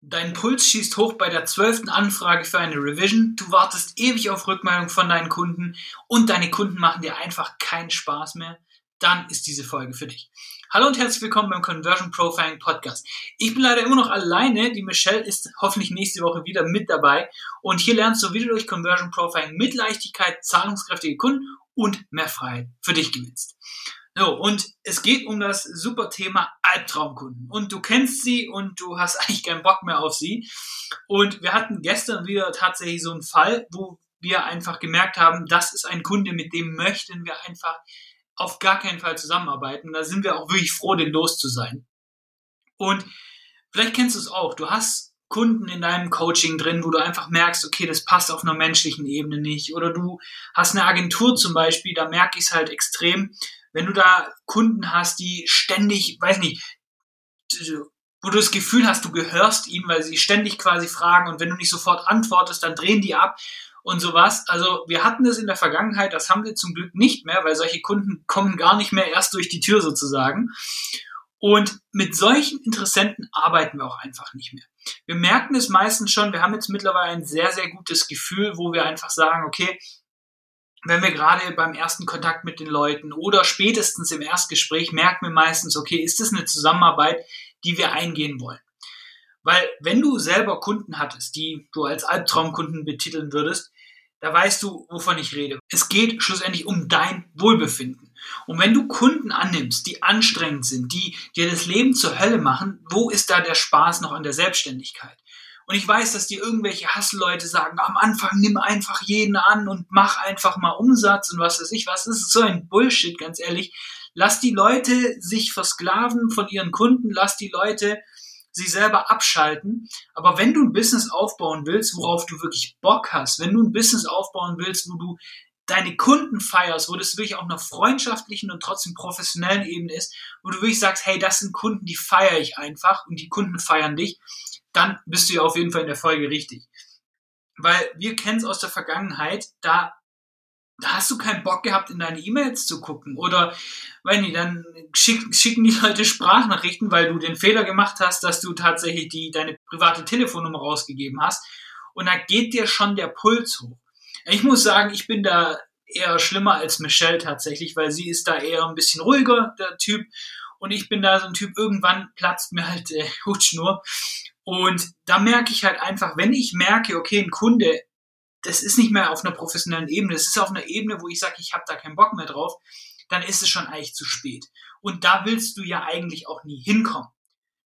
Dein Puls schießt hoch bei der zwölften Anfrage für eine Revision. Du wartest ewig auf Rückmeldung von deinen Kunden und deine Kunden machen dir einfach keinen Spaß mehr. Dann ist diese Folge für dich. Hallo und herzlich willkommen beim Conversion Profiling Podcast. Ich bin leider immer noch alleine. Die Michelle ist hoffentlich nächste Woche wieder mit dabei. Und hier lernst du, wie du durch Conversion Profiling mit Leichtigkeit zahlungskräftige Kunden und mehr Freiheit für dich gewinnst. So, und es geht um das super Thema Albtraumkunden. Und du kennst sie und du hast eigentlich keinen Bock mehr auf sie. Und wir hatten gestern wieder tatsächlich so einen Fall, wo wir einfach gemerkt haben, das ist ein Kunde, mit dem möchten wir einfach auf gar keinen Fall zusammenarbeiten. Da sind wir auch wirklich froh, den los zu sein. Und vielleicht kennst du es auch. Du hast Kunden in deinem Coaching drin, wo du einfach merkst, okay, das passt auf einer menschlichen Ebene nicht. Oder du hast eine Agentur zum Beispiel, da merke ich es halt extrem wenn du da Kunden hast, die ständig, weiß nicht, wo du das Gefühl hast, du gehörst ihnen, weil sie ständig quasi fragen und wenn du nicht sofort antwortest, dann drehen die ab und sowas. Also wir hatten das in der Vergangenheit, das haben wir zum Glück nicht mehr, weil solche Kunden kommen gar nicht mehr erst durch die Tür sozusagen. Und mit solchen Interessenten arbeiten wir auch einfach nicht mehr. Wir merken es meistens schon, wir haben jetzt mittlerweile ein sehr, sehr gutes Gefühl, wo wir einfach sagen, okay, wenn wir gerade beim ersten Kontakt mit den Leuten oder spätestens im Erstgespräch merken wir meistens, okay, ist das eine Zusammenarbeit, die wir eingehen wollen? Weil wenn du selber Kunden hattest, die du als Albtraumkunden betiteln würdest, da weißt du, wovon ich rede. Es geht schlussendlich um dein Wohlbefinden. Und wenn du Kunden annimmst, die anstrengend sind, die dir das Leben zur Hölle machen, wo ist da der Spaß noch an der Selbstständigkeit? Und ich weiß, dass dir irgendwelche Hassleute sagen, am Anfang nimm einfach jeden an und mach einfach mal Umsatz und was weiß ich was. Das ist so ein Bullshit, ganz ehrlich. Lass die Leute sich versklaven von ihren Kunden, lass die Leute sie selber abschalten. Aber wenn du ein Business aufbauen willst, worauf du wirklich Bock hast, wenn du ein Business aufbauen willst, wo du deine Kunden feierst, wo das wirklich auf einer freundschaftlichen und trotzdem professionellen Ebene ist, wo du wirklich sagst, hey, das sind Kunden, die feiere ich einfach und die Kunden feiern dich, dann bist du ja auf jeden Fall in der Folge richtig. Weil wir kennen es aus der Vergangenheit, da, da hast du keinen Bock gehabt, in deine E-Mails zu gucken. Oder wenn die dann schick, schicken die Leute Sprachnachrichten, weil du den Fehler gemacht hast, dass du tatsächlich die, deine private Telefonnummer rausgegeben hast. Und da geht dir schon der Puls hoch. Ich muss sagen, ich bin da eher schlimmer als Michelle tatsächlich, weil sie ist da eher ein bisschen ruhiger, der Typ. Und ich bin da so ein Typ, irgendwann platzt mir halt der Hutschnur. Und da merke ich halt einfach, wenn ich merke, okay, ein Kunde, das ist nicht mehr auf einer professionellen Ebene, das ist auf einer Ebene, wo ich sage, ich habe da keinen Bock mehr drauf, dann ist es schon eigentlich zu spät. Und da willst du ja eigentlich auch nie hinkommen.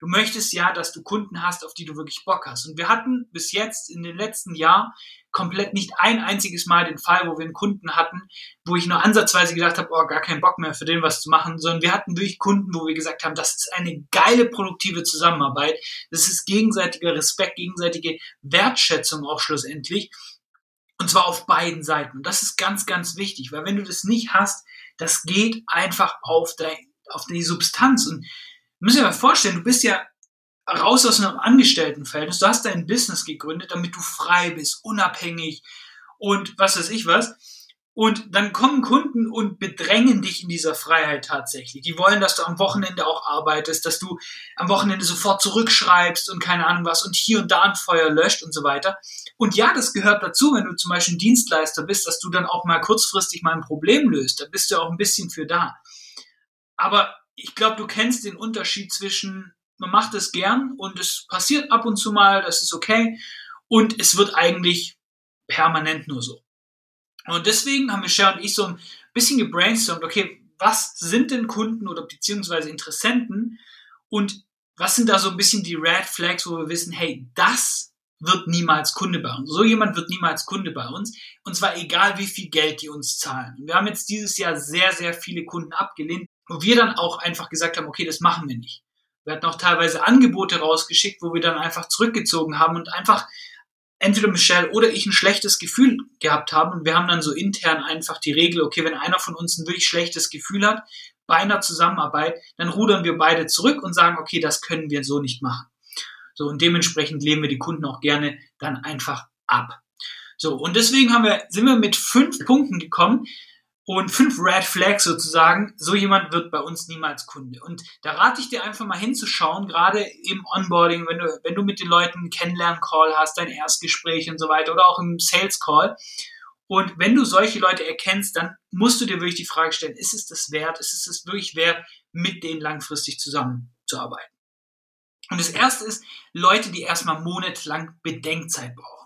Du möchtest ja, dass du Kunden hast, auf die du wirklich Bock hast. Und wir hatten bis jetzt in den letzten Jahren komplett nicht ein einziges Mal den Fall, wo wir einen Kunden hatten, wo ich nur ansatzweise gedacht habe, oh, gar keinen Bock mehr für den was zu machen, sondern wir hatten wirklich Kunden, wo wir gesagt haben, das ist eine geile produktive Zusammenarbeit, das ist gegenseitiger Respekt, gegenseitige Wertschätzung auch schlussendlich. Und zwar auf beiden Seiten. Und das ist ganz, ganz wichtig, weil wenn du das nicht hast, das geht einfach auf, dein, auf die Substanz. Und müssen wir mal vorstellen, du bist ja raus aus einem Angestelltenverhältnis. Du hast dein Business gegründet, damit du frei bist, unabhängig und was weiß ich was. Und dann kommen Kunden und bedrängen dich in dieser Freiheit tatsächlich. Die wollen, dass du am Wochenende auch arbeitest, dass du am Wochenende sofort zurückschreibst und keine Ahnung was und hier und da ein Feuer löscht und so weiter. Und ja, das gehört dazu, wenn du zum Beispiel ein Dienstleister bist, dass du dann auch mal kurzfristig mal ein Problem löst. Da bist du auch ein bisschen für da. Aber ich glaube, du kennst den Unterschied zwischen man macht es gern und es passiert ab und zu mal, das ist okay. Und es wird eigentlich permanent nur so. Und deswegen haben Michelle und ich so ein bisschen gebrainstormt, okay, was sind denn Kunden oder beziehungsweise Interessenten und was sind da so ein bisschen die Red Flags, wo wir wissen, hey, das wird niemals Kunde bei uns. So jemand wird niemals Kunde bei uns. Und zwar egal, wie viel Geld die uns zahlen. Wir haben jetzt dieses Jahr sehr, sehr viele Kunden abgelehnt, wo wir dann auch einfach gesagt haben, okay, das machen wir nicht. Wir hatten auch teilweise Angebote rausgeschickt, wo wir dann einfach zurückgezogen haben und einfach entweder Michelle oder ich ein schlechtes Gefühl gehabt haben. Und wir haben dann so intern einfach die Regel, okay, wenn einer von uns ein wirklich schlechtes Gefühl hat bei einer Zusammenarbeit, dann rudern wir beide zurück und sagen, okay, das können wir so nicht machen. So, und dementsprechend lehnen wir die Kunden auch gerne dann einfach ab. So, und deswegen haben wir, sind wir mit fünf Punkten gekommen, und fünf Red Flags sozusagen. So jemand wird bei uns niemals Kunde. Und da rate ich dir einfach mal hinzuschauen, gerade im Onboarding, wenn du, wenn du mit den Leuten einen Kennenlern-Call hast, dein Erstgespräch und so weiter oder auch im Sales-Call. Und wenn du solche Leute erkennst, dann musst du dir wirklich die Frage stellen, ist es das wert? Ist es das wirklich wert, mit denen langfristig zusammenzuarbeiten? Und das erste ist Leute, die erstmal monatelang Bedenkzeit brauchen.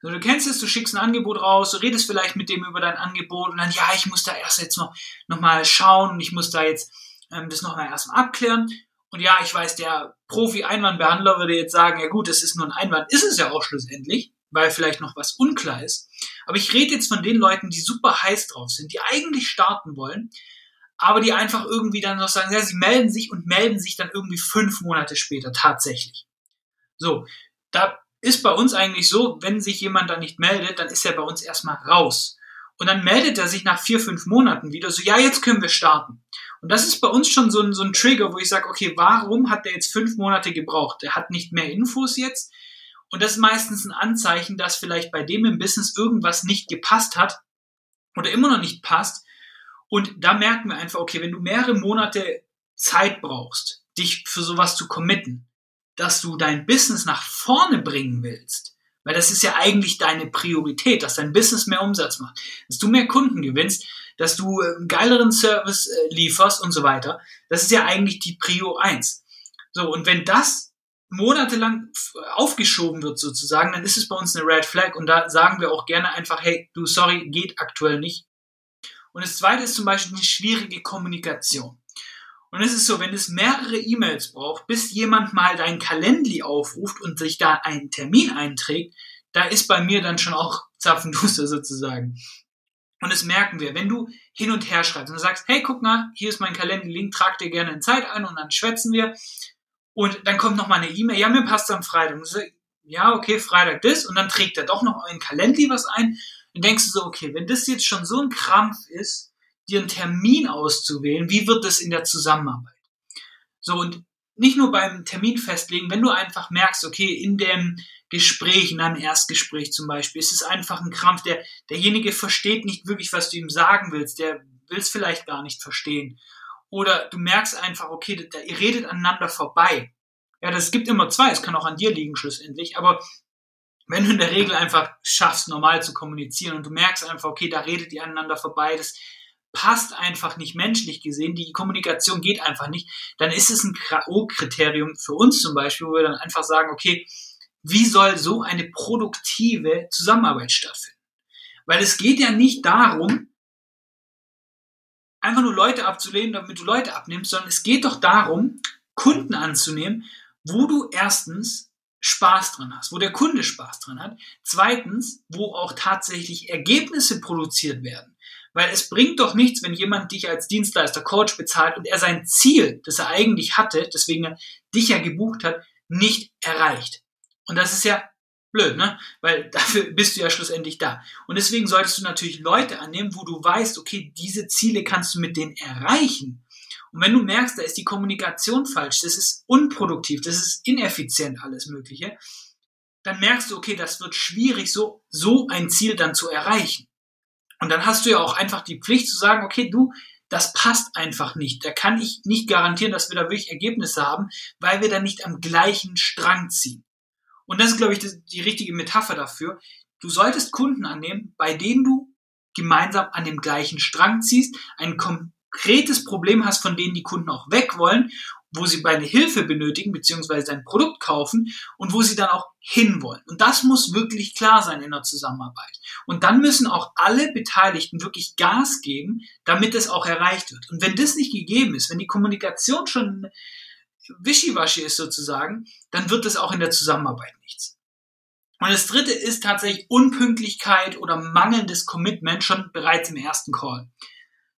So, du kennst es, du schickst ein Angebot raus, du redest vielleicht mit dem über dein Angebot und dann, ja, ich muss da erst jetzt noch, noch mal schauen und ich muss da jetzt ähm, das noch mal erstmal abklären. Und ja, ich weiß, der Profi-Einwandbehandler würde jetzt sagen, ja gut, das ist nur ein Einwand, ist es ja auch schlussendlich, weil vielleicht noch was unklar ist. Aber ich rede jetzt von den Leuten, die super heiß drauf sind, die eigentlich starten wollen, aber die einfach irgendwie dann noch sagen, ja, sie melden sich und melden sich dann irgendwie fünf Monate später tatsächlich. So, da ist bei uns eigentlich so, wenn sich jemand da nicht meldet, dann ist er bei uns erstmal raus. Und dann meldet er sich nach vier, fünf Monaten wieder so, ja, jetzt können wir starten. Und das ist bei uns schon so ein, so ein Trigger, wo ich sage, okay, warum hat der jetzt fünf Monate gebraucht? Der hat nicht mehr Infos jetzt. Und das ist meistens ein Anzeichen, dass vielleicht bei dem im Business irgendwas nicht gepasst hat oder immer noch nicht passt. Und da merken wir einfach, okay, wenn du mehrere Monate Zeit brauchst, dich für sowas zu committen, dass du dein Business nach vorne bringen willst, weil das ist ja eigentlich deine Priorität, dass dein Business mehr Umsatz macht, dass du mehr Kunden gewinnst, dass du einen geileren Service äh, lieferst und so weiter. Das ist ja eigentlich die Prio 1. So, und wenn das monatelang aufgeschoben wird sozusagen, dann ist es bei uns eine Red Flag und da sagen wir auch gerne einfach, hey, du, sorry, geht aktuell nicht. Und das zweite ist zum Beispiel eine schwierige Kommunikation. Und es ist so, wenn es mehrere E-Mails braucht, bis jemand mal dein Calendly aufruft und sich da einen Termin einträgt, da ist bei mir dann schon auch Zapfenduster sozusagen. Und das merken wir, wenn du hin und her schreibst und sagst, hey, guck mal, hier ist mein Calendly-Link, trag dir gerne in Zeit ein und dann schwätzen wir. Und dann kommt noch mal eine E-Mail, ja, mir passt am Freitag. So, ja, okay, Freitag das. Und dann trägt er doch noch in Calendly was ein. Und denkst du so, okay, wenn das jetzt schon so ein Krampf ist, dir einen Termin auszuwählen, wie wird es in der Zusammenarbeit? So, und nicht nur beim Termin festlegen, wenn du einfach merkst, okay, in dem Gespräch, in einem Erstgespräch zum Beispiel, ist es einfach ein Krampf, der, derjenige versteht nicht wirklich, was du ihm sagen willst, der will es vielleicht gar nicht verstehen. Oder du merkst einfach, okay, da, ihr redet aneinander vorbei. Ja, das gibt immer zwei, es kann auch an dir liegen schlussendlich, aber wenn du in der Regel einfach schaffst, normal zu kommunizieren und du merkst einfach, okay, da redet ihr aneinander vorbei, das, passt einfach nicht menschlich gesehen, die Kommunikation geht einfach nicht, dann ist es ein K.O.-Kriterium für uns zum Beispiel, wo wir dann einfach sagen, okay, wie soll so eine produktive Zusammenarbeit stattfinden? Weil es geht ja nicht darum, einfach nur Leute abzulehnen, damit du Leute abnimmst, sondern es geht doch darum, Kunden anzunehmen, wo du erstens Spaß dran hast, wo der Kunde Spaß dran hat. Zweitens, wo auch tatsächlich Ergebnisse produziert werden. Weil es bringt doch nichts, wenn jemand dich als Dienstleister, Coach bezahlt und er sein Ziel, das er eigentlich hatte, deswegen er dich ja gebucht hat, nicht erreicht. Und das ist ja blöd, ne? Weil dafür bist du ja schlussendlich da. Und deswegen solltest du natürlich Leute annehmen, wo du weißt, okay, diese Ziele kannst du mit denen erreichen. Und wenn du merkst, da ist die Kommunikation falsch, das ist unproduktiv, das ist ineffizient, alles Mögliche, dann merkst du, okay, das wird schwierig, so, so ein Ziel dann zu erreichen. Und dann hast du ja auch einfach die Pflicht zu sagen, okay, du, das passt einfach nicht. Da kann ich nicht garantieren, dass wir da wirklich Ergebnisse haben, weil wir da nicht am gleichen Strang ziehen. Und das ist, glaube ich, die, richtige Metapher dafür. Du solltest Kunden annehmen, bei denen du gemeinsam an dem gleichen Strang ziehst, ein konkretes Problem hast, von denen die Kunden auch weg wollen wo sie deine Hilfe benötigen, beziehungsweise dein Produkt kaufen und wo sie dann auch hinwollen. Und das muss wirklich klar sein in der Zusammenarbeit. Und dann müssen auch alle Beteiligten wirklich Gas geben, damit es auch erreicht wird. Und wenn das nicht gegeben ist, wenn die Kommunikation schon wischiwaschi ist sozusagen, dann wird es auch in der Zusammenarbeit nichts. Und das dritte ist tatsächlich Unpünktlichkeit oder mangelndes Commitment schon bereits im ersten Call.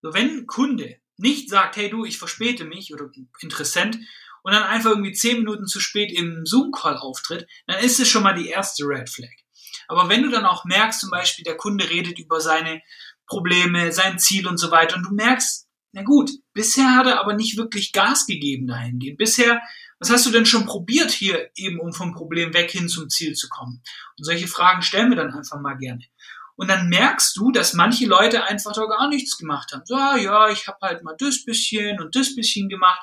So, wenn ein Kunde nicht sagt, hey du, ich verspäte mich oder Interessent und dann einfach irgendwie zehn Minuten zu spät im Zoom-Call auftritt, dann ist es schon mal die erste Red Flag. Aber wenn du dann auch merkst, zum Beispiel, der Kunde redet über seine Probleme, sein Ziel und so weiter und du merkst, na gut, bisher hat er aber nicht wirklich Gas gegeben dahingehend. Bisher, was hast du denn schon probiert hier eben, um vom Problem weg hin zum Ziel zu kommen? Und solche Fragen stellen wir dann einfach mal gerne. Und dann merkst du, dass manche Leute einfach da gar nichts gemacht haben. So, ah, ja, ich habe halt mal das bisschen und das bisschen gemacht.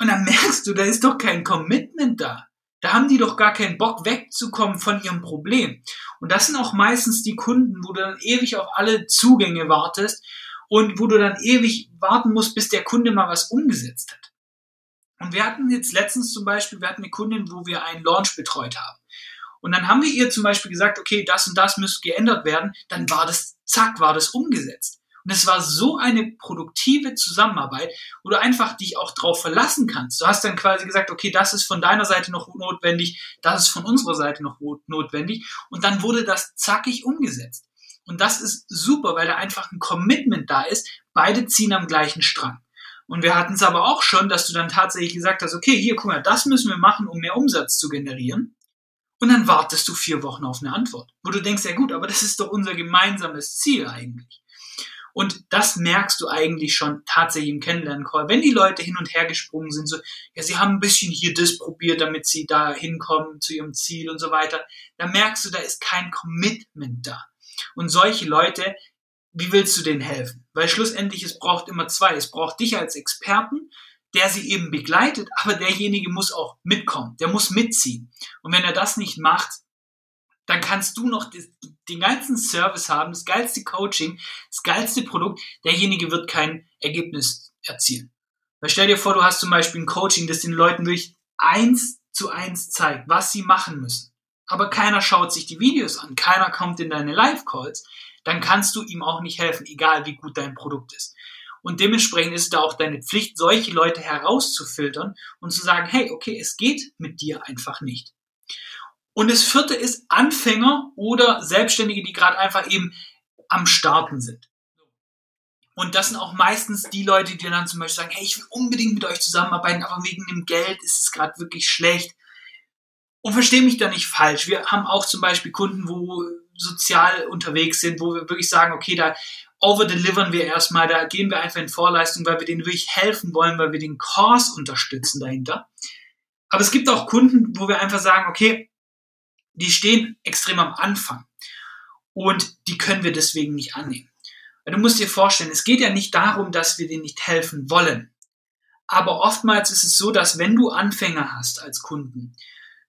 Und dann merkst du, da ist doch kein Commitment da. Da haben die doch gar keinen Bock wegzukommen von ihrem Problem. Und das sind auch meistens die Kunden, wo du dann ewig auf alle Zugänge wartest und wo du dann ewig warten musst, bis der Kunde mal was umgesetzt hat. Und wir hatten jetzt letztens zum Beispiel, wir hatten eine Kundin, wo wir einen Launch betreut haben. Und dann haben wir ihr zum Beispiel gesagt, okay, das und das müsste geändert werden. Dann war das, zack, war das umgesetzt. Und es war so eine produktive Zusammenarbeit, wo du einfach dich auch drauf verlassen kannst. Du hast dann quasi gesagt, okay, das ist von deiner Seite noch notwendig, das ist von unserer Seite noch notwendig. Und dann wurde das zackig umgesetzt. Und das ist super, weil da einfach ein Commitment da ist. Beide ziehen am gleichen Strang. Und wir hatten es aber auch schon, dass du dann tatsächlich gesagt hast, okay, hier, guck mal, das müssen wir machen, um mehr Umsatz zu generieren. Und dann wartest du vier Wochen auf eine Antwort, wo du denkst, ja gut, aber das ist doch unser gemeinsames Ziel eigentlich. Und das merkst du eigentlich schon tatsächlich im Kennenlernen-Call. Wenn die Leute hin und her gesprungen sind, so, ja, sie haben ein bisschen hier das probiert, damit sie da hinkommen zu ihrem Ziel und so weiter, dann merkst du, da ist kein Commitment da. Und solche Leute, wie willst du denen helfen? Weil schlussendlich, es braucht immer zwei. Es braucht dich als Experten, der sie eben begleitet, aber derjenige muss auch mitkommen, der muss mitziehen. Und wenn er das nicht macht, dann kannst du noch den ganzen Service haben, das geilste Coaching, das geilste Produkt, derjenige wird kein Ergebnis erzielen. Weil stell dir vor, du hast zum Beispiel ein Coaching, das den Leuten wirklich eins zu eins zeigt, was sie machen müssen. Aber keiner schaut sich die Videos an, keiner kommt in deine Live-Calls, dann kannst du ihm auch nicht helfen, egal wie gut dein Produkt ist. Und dementsprechend ist da auch deine Pflicht, solche Leute herauszufiltern und zu sagen, hey, okay, es geht mit dir einfach nicht. Und das vierte ist Anfänger oder Selbstständige, die gerade einfach eben am Starten sind. Und das sind auch meistens die Leute, die dann zum Beispiel sagen, hey, ich will unbedingt mit euch zusammenarbeiten, aber wegen dem Geld ist es gerade wirklich schlecht. Und verstehe mich da nicht falsch. Wir haben auch zum Beispiel Kunden, wo sozial unterwegs sind, wo wir wirklich sagen, okay, da overdelivern wir erstmal, da gehen wir einfach in Vorleistung, weil wir denen wirklich helfen wollen, weil wir den Kurs unterstützen dahinter. Aber es gibt auch Kunden, wo wir einfach sagen, okay, die stehen extrem am Anfang und die können wir deswegen nicht annehmen. Weil du musst dir vorstellen, es geht ja nicht darum, dass wir denen nicht helfen wollen. Aber oftmals ist es so, dass wenn du Anfänger hast als Kunden,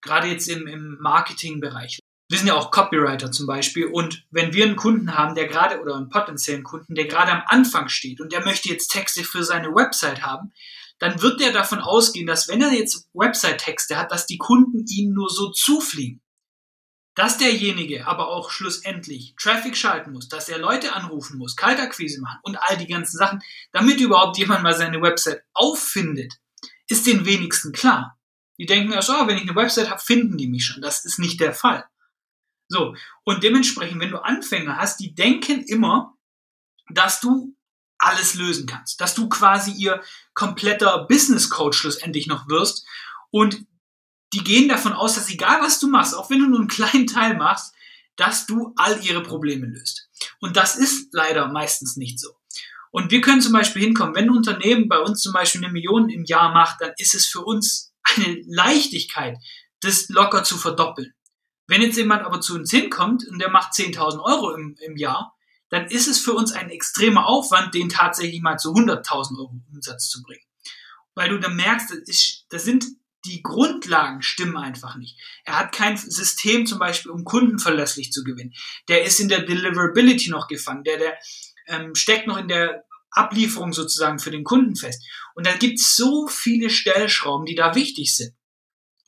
gerade jetzt im, im Marketingbereich, wir sind ja auch Copywriter zum Beispiel. Und wenn wir einen Kunden haben, der gerade, oder einen potenziellen Kunden, der gerade am Anfang steht und der möchte jetzt Texte für seine Website haben, dann wird der davon ausgehen, dass wenn er jetzt Website-Texte hat, dass die Kunden ihnen nur so zufliegen. Dass derjenige aber auch schlussendlich Traffic schalten muss, dass er Leute anrufen muss, Kaltakquise machen und all die ganzen Sachen, damit überhaupt jemand mal seine Website auffindet, ist den wenigsten klar. Die denken erst, oh, wenn ich eine Website habe, finden die mich schon. Das ist nicht der Fall. So, und dementsprechend, wenn du Anfänger hast, die denken immer, dass du alles lösen kannst, dass du quasi ihr kompletter Business Coach schlussendlich noch wirst und die gehen davon aus, dass egal was du machst, auch wenn du nur einen kleinen Teil machst, dass du all ihre Probleme löst. Und das ist leider meistens nicht so. Und wir können zum Beispiel hinkommen, wenn ein Unternehmen bei uns zum Beispiel eine Million im Jahr macht, dann ist es für uns eine Leichtigkeit, das locker zu verdoppeln. Wenn jetzt jemand aber zu uns hinkommt und der macht 10.000 Euro im, im Jahr, dann ist es für uns ein extremer Aufwand, den tatsächlich mal zu 100.000 Euro Umsatz zu bringen. Weil du dann merkst, das, ist, das sind die Grundlagen stimmen einfach nicht. Er hat kein System zum Beispiel, um Kunden verlässlich zu gewinnen. Der ist in der Deliverability noch gefangen. Der, der ähm, steckt noch in der Ablieferung sozusagen für den Kunden fest. Und da gibt es so viele Stellschrauben, die da wichtig sind.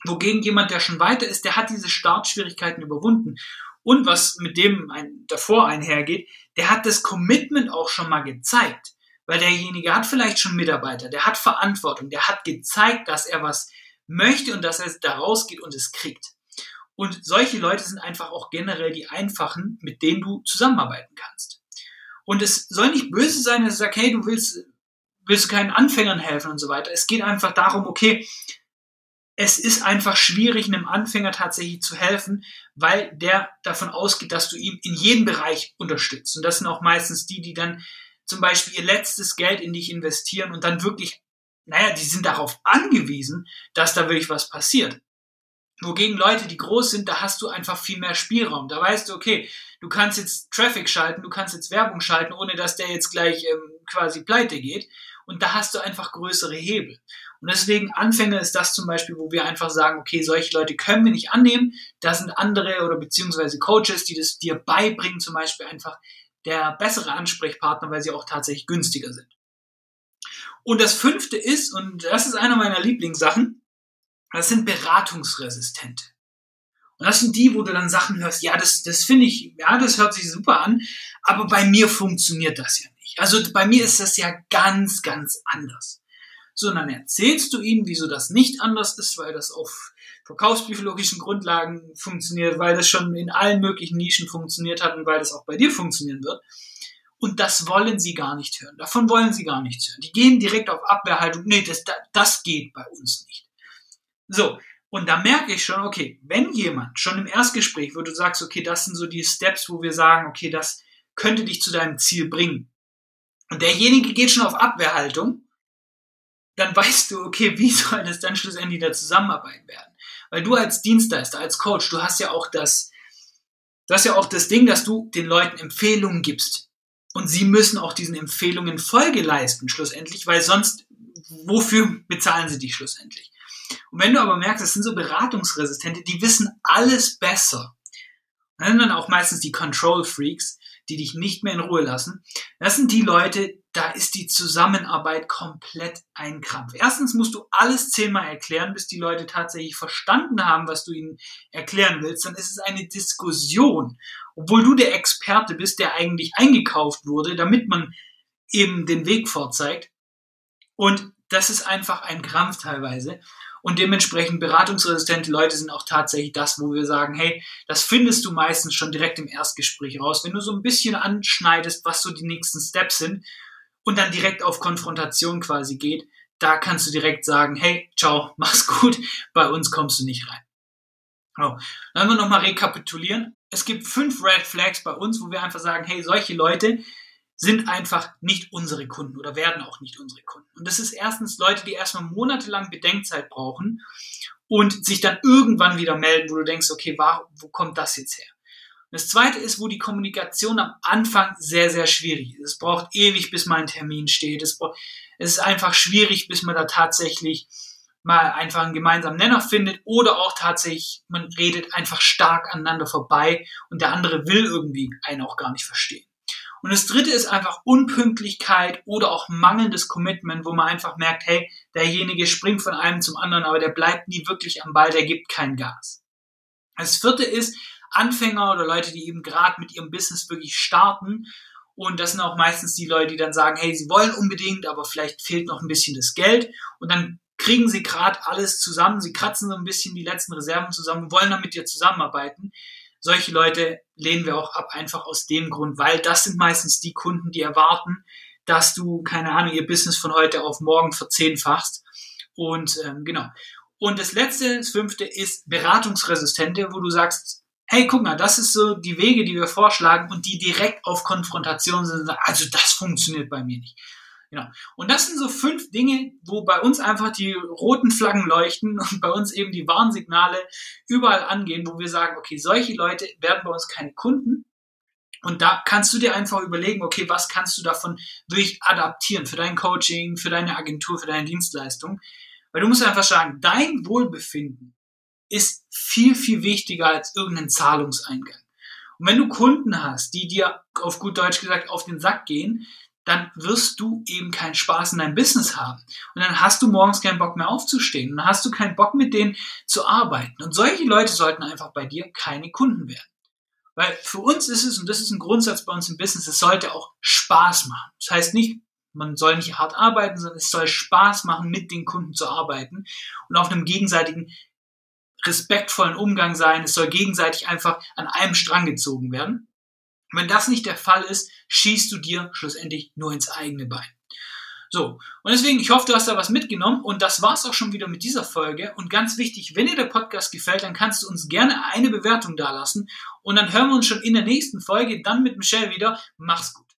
Wogegen jemand, der schon weiter ist, der hat diese Startschwierigkeiten überwunden. Und was mit dem ein, davor einhergeht, der hat das Commitment auch schon mal gezeigt. Weil derjenige hat vielleicht schon Mitarbeiter, der hat Verantwortung, der hat gezeigt, dass er was möchte und dass er da rausgeht und es kriegt. Und solche Leute sind einfach auch generell die einfachen, mit denen du zusammenarbeiten kannst. Und es soll nicht böse sein, dass du sagst, hey, du willst, willst keinen Anfängern helfen und so weiter. Es geht einfach darum, okay, es ist einfach schwierig, einem Anfänger tatsächlich zu helfen, weil der davon ausgeht, dass du ihm in jedem Bereich unterstützt. Und das sind auch meistens die, die dann zum Beispiel ihr letztes Geld in dich investieren und dann wirklich, naja, die sind darauf angewiesen, dass da wirklich was passiert. Wogegen Leute, die groß sind, da hast du einfach viel mehr Spielraum. Da weißt du, okay, du kannst jetzt Traffic schalten, du kannst jetzt Werbung schalten, ohne dass der jetzt gleich ähm, quasi pleite geht. Und da hast du einfach größere Hebel. Und deswegen Anfänger ist das zum Beispiel, wo wir einfach sagen, okay, solche Leute können wir nicht annehmen. Da sind andere oder beziehungsweise Coaches, die das dir beibringen, zum Beispiel einfach der bessere Ansprechpartner, weil sie auch tatsächlich günstiger sind. Und das fünfte ist, und das ist einer meiner Lieblingssachen, das sind Beratungsresistente. Und das sind die, wo du dann Sachen hörst, ja, das, das finde ich, ja, das hört sich super an, aber bei mir funktioniert das ja nicht. Also bei mir ist das ja ganz, ganz anders. So, und dann erzählst du ihnen, wieso das nicht anders ist, weil das auf verkaufspsychologischen Grundlagen funktioniert, weil das schon in allen möglichen Nischen funktioniert hat und weil das auch bei dir funktionieren wird. Und das wollen sie gar nicht hören. Davon wollen sie gar nichts hören. Die gehen direkt auf Abwehrhaltung. Nee, das, das geht bei uns nicht. So, und da merke ich schon, okay, wenn jemand schon im Erstgespräch, wo du sagst, okay, das sind so die Steps, wo wir sagen, okay, das könnte dich zu deinem Ziel bringen. Und derjenige geht schon auf Abwehrhaltung, dann weißt du, okay, wie soll das dann schlussendlich der Zusammenarbeit werden? Weil du als Dienstleister, als Coach, du hast ja auch das, du hast ja auch das Ding, dass du den Leuten Empfehlungen gibst. Und sie müssen auch diesen Empfehlungen Folge leisten, schlussendlich, weil sonst, wofür bezahlen sie dich schlussendlich? Und wenn du aber merkst, es sind so Beratungsresistente, die wissen alles besser. Das sind dann auch meistens die Control Freaks, die dich nicht mehr in Ruhe lassen. Das sind die Leute, da ist die Zusammenarbeit komplett ein Krampf. Erstens musst du alles zehnmal erklären, bis die Leute tatsächlich verstanden haben, was du ihnen erklären willst. Dann ist es eine Diskussion, obwohl du der Experte bist, der eigentlich eingekauft wurde, damit man eben den Weg vorzeigt. Und das ist einfach ein Krampf teilweise. Und dementsprechend beratungsresistente Leute sind auch tatsächlich das, wo wir sagen, hey, das findest du meistens schon direkt im Erstgespräch raus. Wenn du so ein bisschen anschneidest, was so die nächsten Steps sind und dann direkt auf Konfrontation quasi geht, da kannst du direkt sagen, hey, ciao, mach's gut, bei uns kommst du nicht rein. So, dann wir nochmal rekapitulieren. Es gibt fünf Red Flags bei uns, wo wir einfach sagen, hey, solche Leute, sind einfach nicht unsere Kunden oder werden auch nicht unsere Kunden. Und das ist erstens Leute, die erstmal monatelang Bedenkzeit brauchen und sich dann irgendwann wieder melden, wo du denkst, okay, wo kommt das jetzt her? Und das zweite ist, wo die Kommunikation am Anfang sehr, sehr schwierig ist. Es braucht ewig, bis mal ein Termin steht. Es, braucht, es ist einfach schwierig, bis man da tatsächlich mal einfach einen gemeinsamen Nenner findet oder auch tatsächlich, man redet einfach stark aneinander vorbei und der andere will irgendwie einen auch gar nicht verstehen. Und das dritte ist einfach Unpünktlichkeit oder auch mangelndes Commitment, wo man einfach merkt, hey, derjenige springt von einem zum anderen, aber der bleibt nie wirklich am Ball, der gibt kein Gas. Das vierte ist Anfänger oder Leute, die eben gerade mit ihrem Business wirklich starten. Und das sind auch meistens die Leute, die dann sagen, hey, sie wollen unbedingt, aber vielleicht fehlt noch ein bisschen das Geld. Und dann kriegen sie gerade alles zusammen, sie kratzen so ein bisschen die letzten Reserven zusammen, wollen dann mit dir zusammenarbeiten solche Leute lehnen wir auch ab, einfach aus dem Grund, weil das sind meistens die Kunden, die erwarten, dass du, keine Ahnung, ihr Business von heute auf morgen verzehnfachst. Und ähm, genau. Und das letzte, das fünfte ist Beratungsresistente, wo du sagst, hey, guck mal, das ist so die Wege, die wir vorschlagen und die direkt auf Konfrontation sind. Also das funktioniert bei mir nicht. Genau. Und das sind so fünf Dinge, wo bei uns einfach die roten Flaggen leuchten und bei uns eben die Warnsignale überall angehen, wo wir sagen, okay, solche Leute werden bei uns keine Kunden. Und da kannst du dir einfach überlegen, okay, was kannst du davon wirklich adaptieren für dein Coaching, für deine Agentur, für deine Dienstleistung. Weil du musst einfach sagen, dein Wohlbefinden ist viel, viel wichtiger als irgendein Zahlungseingang. Und wenn du Kunden hast, die dir auf gut Deutsch gesagt auf den Sack gehen, dann wirst du eben keinen Spaß in deinem Business haben. Und dann hast du morgens keinen Bock mehr aufzustehen. Und dann hast du keinen Bock mit denen zu arbeiten. Und solche Leute sollten einfach bei dir keine Kunden werden. Weil für uns ist es, und das ist ein Grundsatz bei uns im Business, es sollte auch Spaß machen. Das heißt nicht, man soll nicht hart arbeiten, sondern es soll Spaß machen, mit den Kunden zu arbeiten und auf einem gegenseitigen respektvollen Umgang sein. Es soll gegenseitig einfach an einem Strang gezogen werden. Wenn das nicht der Fall ist, schießt du dir schlussendlich nur ins eigene Bein. So, und deswegen, ich hoffe, du hast da was mitgenommen und das war's auch schon wieder mit dieser Folge. Und ganz wichtig, wenn dir der Podcast gefällt, dann kannst du uns gerne eine Bewertung dalassen und dann hören wir uns schon in der nächsten Folge, dann mit Michelle wieder. Mach's gut.